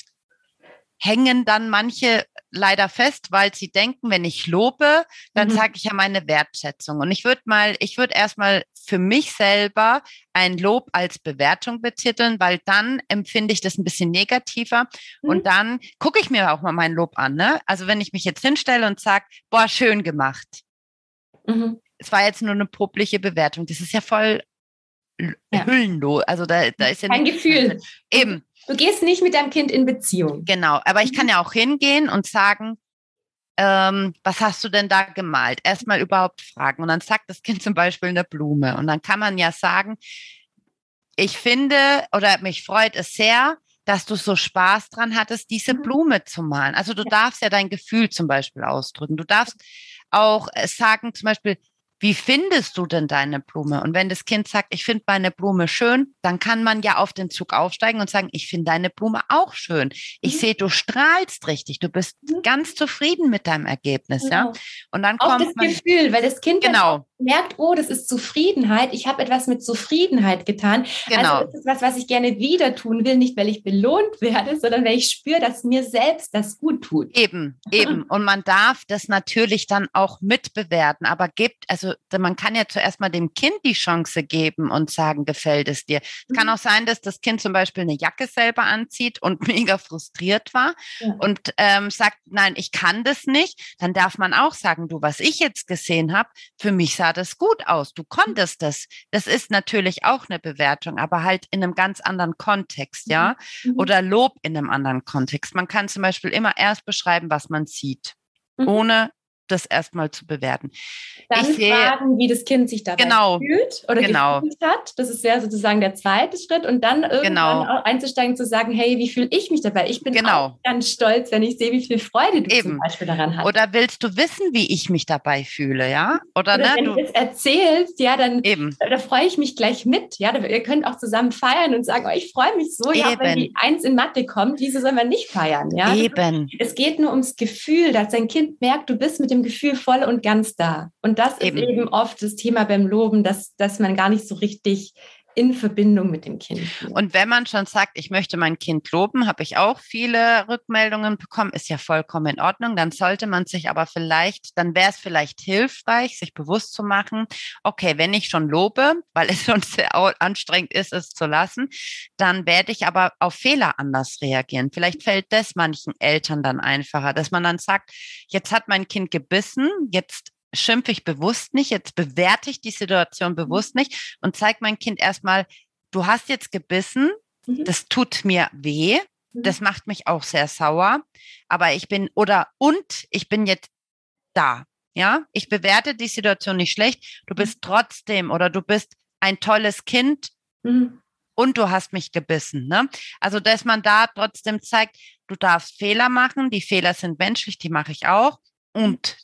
hängen dann manche leider fest, weil sie denken, wenn ich lobe, dann mhm. sage ich ja meine Wertschätzung. Und ich würde mal, ich würde erstmal für mich selber ein Lob als Bewertung betiteln, weil dann empfinde ich das ein bisschen negativer mhm. und dann gucke ich mir auch mal mein Lob an. Ne? Also wenn ich mich jetzt hinstelle und sage, boah, schön gemacht. Mhm. Es war jetzt nur eine publiche Bewertung. Das ist ja voll ja. hüllenlos. Also da, da ist ja kein Gefühl. Eben. Du gehst nicht mit deinem Kind in Beziehung. Genau, aber ich kann mhm. ja auch hingehen und sagen, ähm, was hast du denn da gemalt? Erstmal überhaupt fragen. Und dann sagt das Kind zum Beispiel eine Blume. Und dann kann man ja sagen, ich finde oder mich freut es sehr, dass du so Spaß dran hattest, diese mhm. Blume zu malen. Also du darfst ja dein Gefühl zum Beispiel ausdrücken. Du darfst auch äh, sagen, zum Beispiel, wie findest du denn deine Blume? Und wenn das Kind sagt, ich finde meine Blume schön, dann kann man ja auf den Zug aufsteigen und sagen, ich finde deine Blume auch schön. Ich mhm. sehe, du strahlst richtig. Du bist mhm. ganz zufrieden mit deinem Ergebnis, genau. ja? Und dann auch kommt das man, Gefühl, weil das Kind genau. merkt, oh, das ist Zufriedenheit. Ich habe etwas mit Zufriedenheit getan. Also genau. Also das ist was, was ich gerne wieder tun will, nicht weil ich belohnt werde, sondern weil ich spüre, dass mir selbst das gut tut. Eben, eben. Und man darf das natürlich dann auch mitbewerten, aber gibt, also also man kann ja zuerst mal dem Kind die Chance geben und sagen, gefällt es dir. Es kann mhm. auch sein, dass das Kind zum Beispiel eine Jacke selber anzieht und mega frustriert war ja. und ähm, sagt, nein, ich kann das nicht. Dann darf man auch sagen, du, was ich jetzt gesehen habe, für mich sah das gut aus. Du konntest das. Das ist natürlich auch eine Bewertung, aber halt in einem ganz anderen Kontext, ja. Mhm. mhm. Oder Lob in einem anderen Kontext. Man kann zum Beispiel immer erst beschreiben, was man sieht mhm. ohne das erstmal zu bewerten. Dann ich fragen, wie das Kind sich dabei genau, fühlt oder genau. gefühlt hat. Das ist ja sozusagen der zweite Schritt. Und dann irgendwann genau. auch einzusteigen, zu sagen, hey, wie fühle ich mich dabei? Ich bin genau. auch ganz stolz, wenn ich sehe, wie viel Freude du Eben. zum Beispiel daran hast. Oder willst du wissen, wie ich mich dabei fühle, ja? Oder, oder ne, wenn du es erzählst, ja, dann Eben. Da, da, freue ich mich gleich mit. Ja, ihr könnt auch zusammen feiern und sagen, oh, ich freue mich so, Eben. ja, wenn die Eins in Mathe kommt, wieso soll man nicht feiern? Ja? Eben. Es geht nur ums Gefühl, dass dein Kind merkt, du bist mit dem Gefühl voll und ganz da. Und das eben. ist eben oft das Thema beim Loben, dass, dass man gar nicht so richtig in Verbindung mit dem Kind. Und wenn man schon sagt, ich möchte mein Kind loben, habe ich auch viele Rückmeldungen bekommen, ist ja vollkommen in Ordnung. Dann sollte man sich aber vielleicht, dann wäre es vielleicht hilfreich, sich bewusst zu machen, okay, wenn ich schon lobe, weil es schon sehr anstrengend ist, es zu lassen, dann werde ich aber auf Fehler anders reagieren. Vielleicht fällt das manchen Eltern dann einfacher, dass man dann sagt, jetzt hat mein Kind gebissen, jetzt schimpfe ich bewusst nicht, jetzt bewerte ich die Situation mhm. bewusst nicht und zeige mein Kind erstmal, du hast jetzt gebissen, mhm. das tut mir weh, mhm. das macht mich auch sehr sauer, aber ich bin, oder und ich bin jetzt da. Ja, ich bewerte die Situation nicht schlecht. Du bist trotzdem oder du bist ein tolles Kind mhm. und du hast mich gebissen. Ne? Also, dass man da trotzdem zeigt, du darfst Fehler machen. Die Fehler sind menschlich, die mache ich auch. Und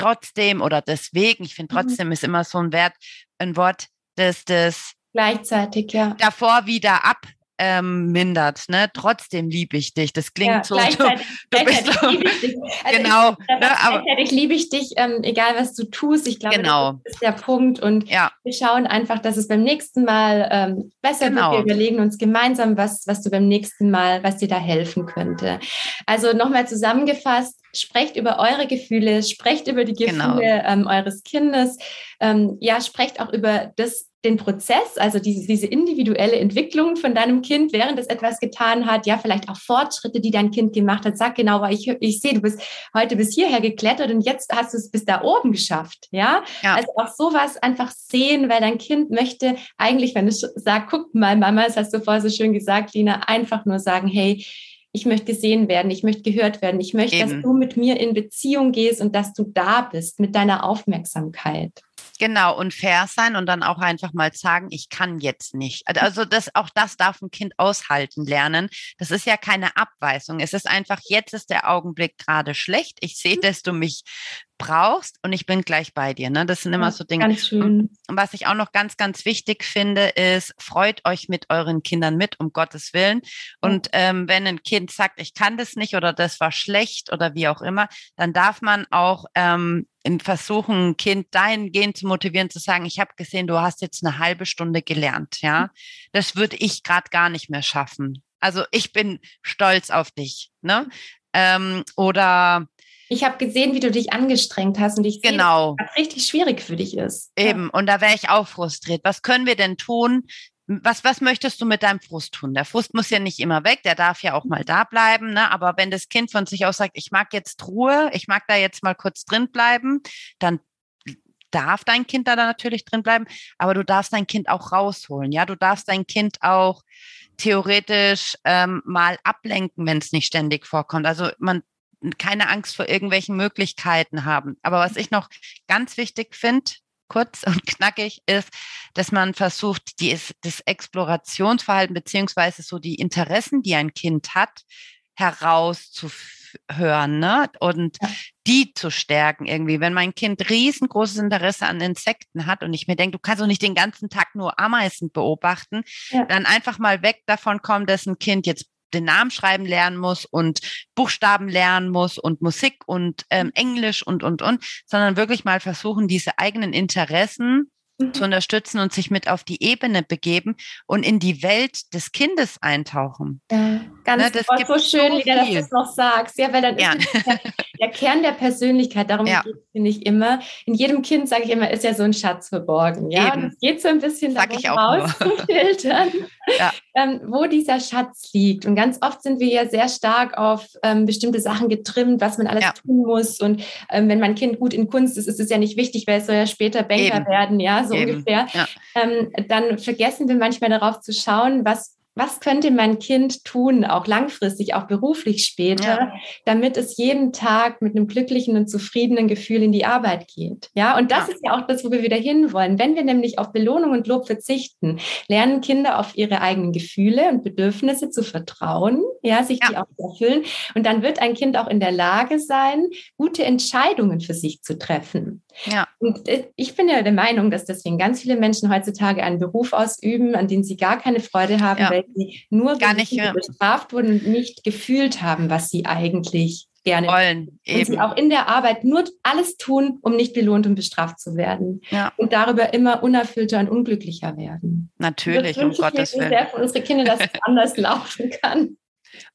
trotzdem oder deswegen, ich finde mhm. trotzdem mhm. ist immer so ein Wert, ein Wort, das das gleichzeitig ja davor wieder ab ähm, mindert. Ne? Trotzdem liebe ich dich. Das klingt ja, so. Gleichzeitig, du, du bist so liebe ich dich. Also genau. Ich, ne, aber, gleichzeitig liebe ich dich, ähm, egal was du tust. Ich glaube, genau. das ist der Punkt. Und ja. wir schauen einfach, dass es beim nächsten Mal ähm, besser genau. wird. Wir überlegen uns gemeinsam, was, was du beim nächsten Mal, was dir da helfen könnte. Also nochmal zusammengefasst, sprecht über eure Gefühle, sprecht über die. Gefühle genau. ähm, eures Kindes, ähm, ja, sprecht auch über das, den Prozess, also diese, diese individuelle Entwicklung von deinem Kind, während es etwas getan hat, ja, vielleicht auch Fortschritte, die dein Kind gemacht hat. Sag genau, weil ich, ich sehe, du bist heute bis hierher geklettert und jetzt hast du es bis da oben geschafft, ja? ja. Also auch sowas einfach sehen, weil dein Kind möchte eigentlich, wenn es sagt, guck mal, Mama, das hast du vorher so schön gesagt, Lina, einfach nur sagen, hey, ich möchte gesehen werden, ich möchte gehört werden, ich möchte, Eben. dass du mit mir in Beziehung gehst und dass du da bist mit deiner Aufmerksamkeit. Genau, und fair sein und dann auch einfach mal sagen, ich kann jetzt nicht. Also das, auch das darf ein Kind aushalten lernen. Das ist ja keine Abweisung. Es ist einfach, jetzt ist der Augenblick gerade schlecht. Ich sehe, dass du mich brauchst und ich bin gleich bei dir. Ne? Das sind immer ja, so Dinge. Ganz schön. Und was ich auch noch ganz, ganz wichtig finde, ist, freut euch mit euren Kindern mit, um Gottes Willen. Und ähm, wenn ein Kind sagt, ich kann das nicht oder das war schlecht oder wie auch immer, dann darf man auch ähm, versuchen, ein Kind dahingehend zu motivieren, zu sagen, ich habe gesehen, du hast jetzt eine halbe Stunde gelernt, ja. Mhm. Das würde ich gerade gar nicht mehr schaffen. Also ich bin stolz auf dich, ne? Ähm, oder ich habe gesehen, wie du dich angestrengt hast und ich genau. sehe, dass das richtig schwierig für dich ist. Eben, ja. und da wäre ich auch frustriert. Was können wir denn tun, was, was möchtest du mit deinem Frust tun? Der Frust muss ja nicht immer weg, der darf ja auch mal da bleiben. Ne? Aber wenn das Kind von sich aus sagt, ich mag jetzt Ruhe, ich mag da jetzt mal kurz drin bleiben, dann darf dein Kind da natürlich drin bleiben, aber du darfst dein Kind auch rausholen. Ja, du darfst dein Kind auch theoretisch ähm, mal ablenken, wenn es nicht ständig vorkommt. Also man keine Angst vor irgendwelchen Möglichkeiten haben. Aber was ich noch ganz wichtig finde, kurz und knackig ist, dass man versucht, die, das Explorationsverhalten beziehungsweise so die Interessen, die ein Kind hat, herauszuhören ne? und ja. die zu stärken irgendwie. Wenn mein Kind riesengroßes Interesse an Insekten hat und ich mir denke, du kannst doch nicht den ganzen Tag nur Ameisen beobachten, ja. dann einfach mal weg davon kommen, dass ein Kind jetzt den Namen schreiben lernen muss und Buchstaben lernen muss und Musik und ähm, mhm. Englisch und, und, und, sondern wirklich mal versuchen, diese eigenen Interessen mhm. zu unterstützen und sich mit auf die Ebene begeben und in die Welt des Kindes eintauchen. Ja, ganz ne, das oh, so schön, so Lida, dass du es noch sagst. Ja, weil dann ja. ist der, der, Kern der Persönlichkeit, darum ja. geht es, finde ich immer. In jedem Kind, sage ich immer, ist ja so ein Schatz verborgen. Ja, Eben. und es geht so ein bisschen Sag darum, rauszufiltern, ja. ähm, wo dieser Schatz liegt. Und ganz oft sind wir ja sehr stark auf ähm, bestimmte Sachen getrimmt, was man alles tun muss. Und ähm, wenn mein Kind gut in Kunst ist, ist es ja nicht wichtig, weil es soll ja später Banker Eben. werden, ja, so ungefähr, ja. ähm, dann vergessen wir manchmal darauf zu schauen, was was könnte mein Kind tun, auch langfristig, auch beruflich später, ja. damit es jeden Tag mit einem glücklichen und zufriedenen Gefühl in die Arbeit geht. Ja, und das ja. ist ja auch das, wo wir wieder hinwollen. Wenn wir nämlich auf Belohnung und Lob verzichten, lernen Kinder auf ihre eigenen Gefühle und Bedürfnisse zu vertrauen, ja, sich ja. die auch zu erfüllen. Und dann wird ein Kind auch in der Lage sein, gute Entscheidungen für sich zu treffen. Ja. Und äh, ich bin ja der Meinung, dass deswegen ganz viele Menschen heutzutage einen Beruf ausüben, an den sie gar keine Freude haben, ja. weil sie nur gar nicht bestraft wurden und nicht gefühlt haben, was sie eigentlich gerne wollen. Und sie auch in der Arbeit nur alles tun, um nicht belohnt und bestraft zu werden. Ja. Und darüber immer unerfüllter und unglücklicher werden. Natürlich, um Gottes Willen. Sehr für unsere Kinder, dass es anders laufen kann.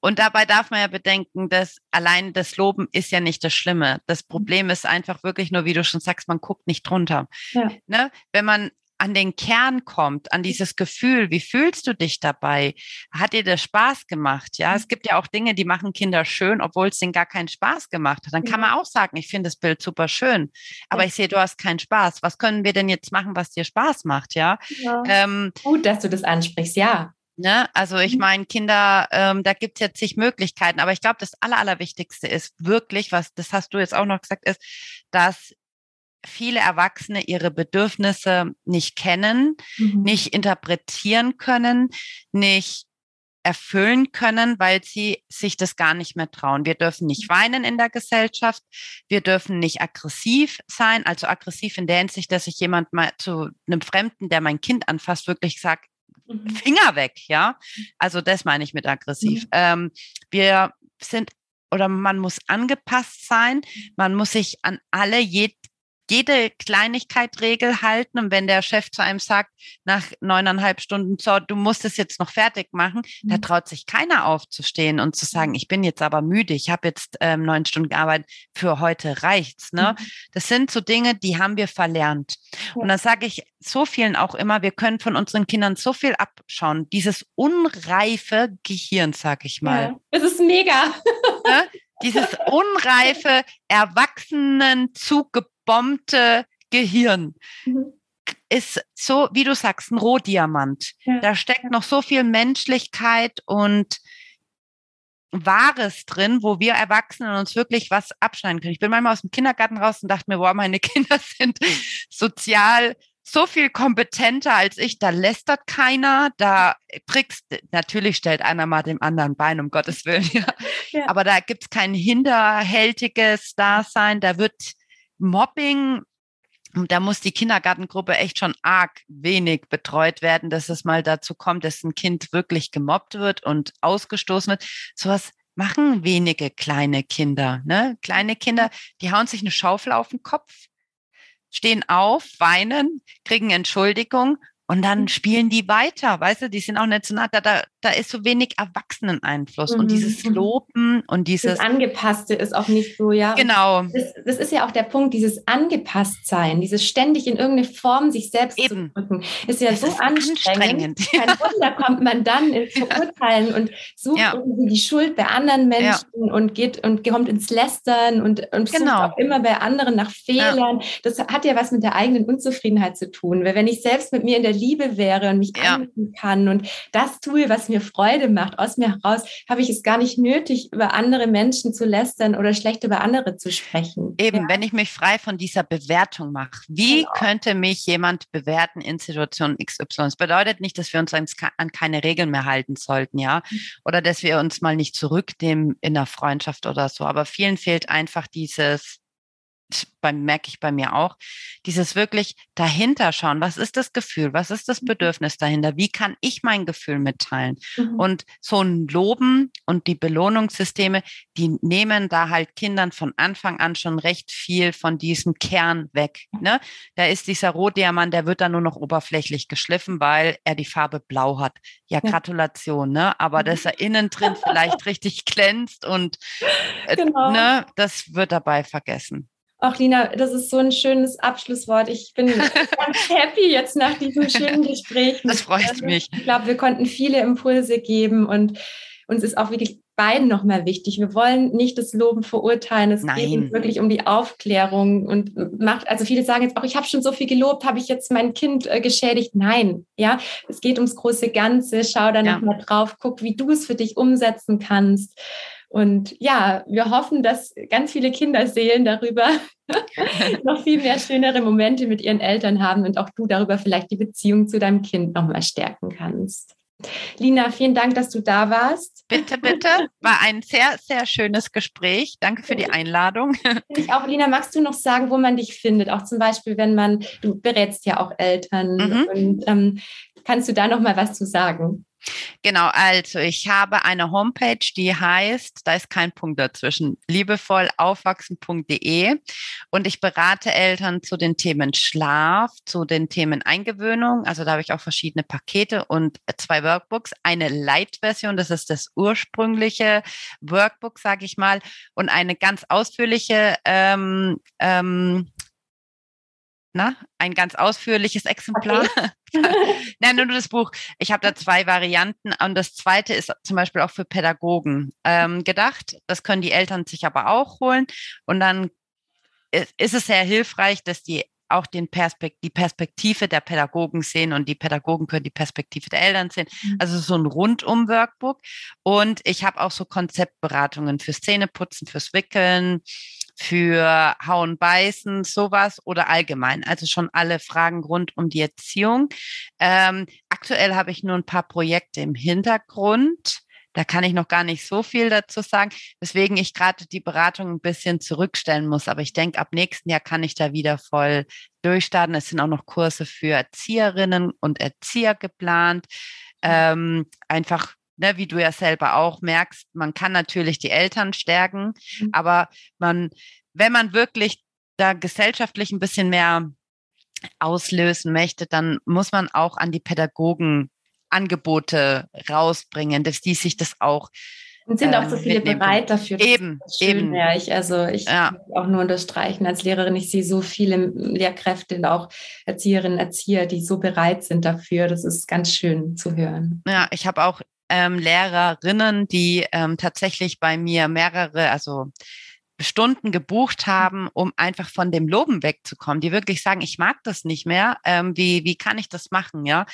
Und dabei darf man ja bedenken, dass allein das Loben ist ja nicht das Schlimme. Das mhm. Problem ist einfach wirklich nur, wie du schon sagst, man guckt nicht drunter. Ja. Ne? Wenn man an den Kern kommt, an dieses Gefühl, wie fühlst du dich dabei? Hat dir das Spaß gemacht? Ja, es mhm. gibt ja auch Dinge, die machen Kinder schön, obwohl es denen gar keinen Spaß gemacht hat. Dann kann man auch sagen, ich finde das Bild super schön, aber ja. ich sehe, du hast keinen Spaß. Was können wir denn jetzt machen, was dir Spaß macht? Ja. ja. Ähm, Gut, dass du das ansprichst, ja. Ne? Also ich mhm. meine, Kinder, ähm, da gibt es jetzt zig Möglichkeiten, aber ich glaube, das Aller, Allerwichtigste ist wirklich, was, das hast du jetzt auch noch gesagt, ist, dass viele Erwachsene ihre Bedürfnisse nicht kennen, mhm. nicht interpretieren können, nicht erfüllen können, weil sie sich das gar nicht mehr trauen. Wir dürfen nicht mhm. weinen in der Gesellschaft. Wir dürfen nicht aggressiv sein. Also aggressiv in der Hinsicht, dass ich jemand mal zu einem Fremden, der mein Kind anfasst, wirklich sagt, mhm. Finger weg, ja. Also das meine ich mit aggressiv. Mhm. Ähm, wir sind oder man muss angepasst sein. Man muss sich an alle, jed, jede Kleinigkeit Regel halten. Und wenn der Chef zu einem sagt, nach neuneinhalb Stunden, so, du musst es jetzt noch fertig machen, mhm. da traut sich keiner aufzustehen und zu sagen, ich bin jetzt aber müde, ich habe jetzt ähm, neun Stunden gearbeitet, für heute reicht's. Ne? Mhm. Das sind so Dinge, die haben wir verlernt. Ja. Und dann sage ich so vielen auch immer, wir können von unseren Kindern so viel abschauen. Dieses unreife Gehirn, sag ich mal. Ja, es ist mega. Ne? Dieses unreife, Erwachsenen zugebombte Gehirn. Mhm ist so, wie du sagst, ein Rohdiamant. Ja. Da steckt noch so viel Menschlichkeit und Wahres drin, wo wir Erwachsenen uns wirklich was abschneiden können. Ich bin manchmal aus dem Kindergarten raus und dachte mir, boah, meine Kinder sind sozial so viel kompetenter als ich, da lästert keiner, da kriegst, natürlich stellt einer mal dem anderen Bein, um Gottes Willen, ja. ja. Aber da gibt's kein hinterhältiges Dasein, da wird Mobbing, da muss die Kindergartengruppe echt schon arg wenig betreut werden, dass es mal dazu kommt, dass ein Kind wirklich gemobbt wird und ausgestoßen wird. Sowas machen wenige kleine Kinder. Ne? Kleine Kinder, die hauen sich eine Schaufel auf den Kopf stehen auf, weinen, kriegen Entschuldigung und dann mhm. spielen die weiter, weißt du, die sind auch nicht so nah, da, da, da ist so wenig Erwachseneneinfluss mhm. und dieses mhm. Loben und dieses. Das Angepasste ist auch nicht so, ja. Genau. Das, das, ist ja auch der Punkt, dieses Angepasstsein, dieses ständig in irgendeine Form sich selbst Eben. zu drücken, ist ja das so ist anstrengend. anstrengend. Kein Wunder kommt man dann ins Verurteilen und sucht ja. irgendwie die Schuld bei anderen Menschen ja. und geht und kommt ins Lästern und, und genau. sucht auch immer bei anderen nach Fehlern. Ja. Das hat ja was mit der eigenen Unzufriedenheit zu tun, weil wenn ich selbst mit mir in der Liebe wäre und mich ja. annehmen kann und das tue, was mir Freude macht, aus mir heraus, habe ich es gar nicht nötig, über andere Menschen zu lästern oder schlecht über andere zu sprechen. Eben, ja. wenn ich mich frei von dieser Bewertung mache. Wie genau. könnte mich jemand bewerten in Situation XY? Das bedeutet nicht, dass wir uns an keine Regeln mehr halten sollten, ja, mhm. oder dass wir uns mal nicht zurücknehmen in der Freundschaft oder so. Aber vielen fehlt einfach dieses merke ich bei mir auch, dieses wirklich dahinter schauen, was ist das Gefühl, was ist das mhm. Bedürfnis dahinter, wie kann ich mein Gefühl mitteilen? Mhm. Und so ein Loben und die Belohnungssysteme, die nehmen da halt Kindern von Anfang an schon recht viel von diesem Kern weg. Ne? Da ist dieser Rohdiamant, der wird dann nur noch oberflächlich geschliffen, weil er die Farbe blau hat. Ja, Gratulation, ne? Aber mhm. dass er innen drin vielleicht richtig glänzt und äh, genau. ne, das wird dabei vergessen. Ach, Lina, das ist so ein schönes Abschlusswort. Ich bin ganz happy jetzt nach diesem schönen Gespräch. Das freut also, mich. Ich glaube, wir konnten viele Impulse geben und uns ist auch wirklich beiden nochmal wichtig. Wir wollen nicht das Loben verurteilen. Es Nein. geht wirklich um die Aufklärung und macht, also viele sagen jetzt auch, ich habe schon so viel gelobt, habe ich jetzt mein Kind äh, geschädigt? Nein, ja, es geht ums große Ganze. Schau da ja. nochmal drauf, guck, wie du es für dich umsetzen kannst. Und ja, wir hoffen, dass ganz viele Kinderseelen darüber noch viel mehr schönere Momente mit ihren Eltern haben und auch du darüber vielleicht die Beziehung zu deinem Kind nochmal stärken kannst. Lina, vielen Dank, dass du da warst. Bitte, bitte. War ein sehr, sehr schönes Gespräch. Danke für die Einladung. Ich auch, Lina, magst du noch sagen, wo man dich findet? Auch zum Beispiel, wenn man, du berätst ja auch Eltern mhm. und ähm, kannst du da noch mal was zu sagen? Genau, also ich habe eine Homepage, die heißt, da ist kein Punkt dazwischen, liebevollaufwachsen.de und ich berate Eltern zu den Themen Schlaf, zu den Themen Eingewöhnung. Also da habe ich auch verschiedene Pakete und zwei Workbooks. Eine Light-Version, das ist das ursprüngliche Workbook, sage ich mal, und eine ganz ausführliche ähm, ähm, na, ein ganz ausführliches Exemplar. Okay. Nein, nur das Buch. Ich habe da zwei Varianten und das zweite ist zum Beispiel auch für Pädagogen ähm, gedacht. Das können die Eltern sich aber auch holen und dann ist es sehr hilfreich, dass die auch den Perspekt die Perspektive der Pädagogen sehen und die Pädagogen können die Perspektive der Eltern sehen. Mhm. Also so ein Rundum-Workbook. Und ich habe auch so Konzeptberatungen fürs Zähneputzen, fürs Wickeln, für Hauen, Beißen, sowas oder allgemein. Also schon alle Fragen rund um die Erziehung. Ähm, aktuell habe ich nur ein paar Projekte im Hintergrund. Da kann ich noch gar nicht so viel dazu sagen, weswegen ich gerade die Beratung ein bisschen zurückstellen muss. Aber ich denke, ab nächsten Jahr kann ich da wieder voll durchstarten. Es sind auch noch Kurse für Erzieherinnen und Erzieher geplant. Ähm, einfach ne, wie du ja selber auch merkst, man kann natürlich die Eltern stärken, mhm. aber man, wenn man wirklich da gesellschaftlich ein bisschen mehr auslösen möchte, dann muss man auch an die Pädagogen Angebote rausbringen, dass die sich das auch und sind auch so ähm, viele bereit dafür. Eben, eben. Ja, ich, also ich ja. auch nur unterstreichen als Lehrerin. Ich sehe so viele Lehrkräfte und auch Erzieherinnen, Erzieher, die so bereit sind dafür. Das ist ganz schön zu hören. Ja, ich habe auch ähm, Lehrerinnen, die ähm, tatsächlich bei mir mehrere, also Stunden gebucht haben, um einfach von dem Loben wegzukommen, die wirklich sagen, ich mag das nicht mehr, ähm, wie, wie kann ich das machen, ja?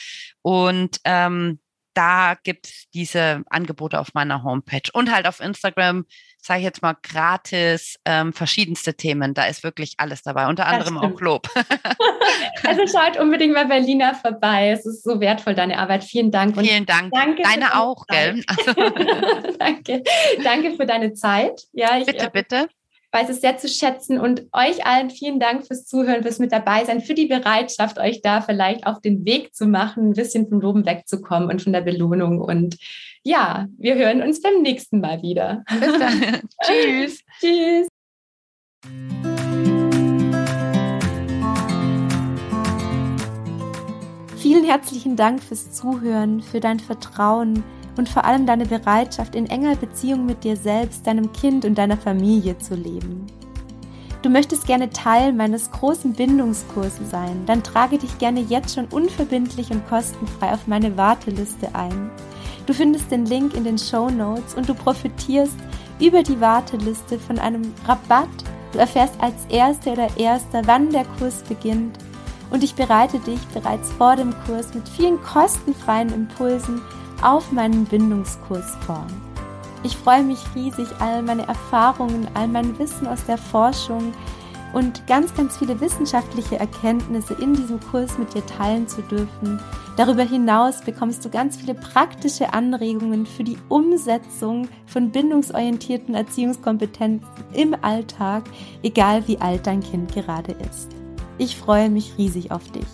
Und ähm, da gibt es diese Angebote auf meiner Homepage und halt auf Instagram, sage ich jetzt mal gratis, ähm, verschiedenste Themen. Da ist wirklich alles dabei, unter anderem auch Lob. also schaut unbedingt mal bei Lina vorbei. Es ist so wertvoll, deine Arbeit. Vielen Dank. Und Vielen Dank. Danke deine auch, gell? Also danke. Danke für deine Zeit. Ja, ich, bitte, äh, bitte weiß es sehr zu schätzen und euch allen vielen Dank fürs Zuhören, fürs mit dabei sein, für die Bereitschaft, euch da vielleicht auf den Weg zu machen, ein bisschen vom Loben wegzukommen und von der Belohnung. Und ja, wir hören uns beim nächsten Mal wieder. Bis dann. Tschüss. Tschüss. Vielen herzlichen Dank fürs Zuhören, für dein Vertrauen und vor allem deine Bereitschaft, in enger Beziehung mit dir selbst, deinem Kind und deiner Familie zu leben. Du möchtest gerne Teil meines großen Bindungskurses sein, dann trage dich gerne jetzt schon unverbindlich und kostenfrei auf meine Warteliste ein. Du findest den Link in den Show Notes und du profitierst über die Warteliste von einem Rabatt. Du erfährst als Erste oder Erster, wann der Kurs beginnt und ich bereite dich bereits vor dem Kurs mit vielen kostenfreien Impulsen auf meinen Bindungskurs vor. Ich freue mich riesig, all meine Erfahrungen, all mein Wissen aus der Forschung und ganz, ganz viele wissenschaftliche Erkenntnisse in diesem Kurs mit dir teilen zu dürfen. Darüber hinaus bekommst du ganz viele praktische Anregungen für die Umsetzung von bindungsorientierten Erziehungskompetenzen im Alltag, egal wie alt dein Kind gerade ist. Ich freue mich riesig auf dich.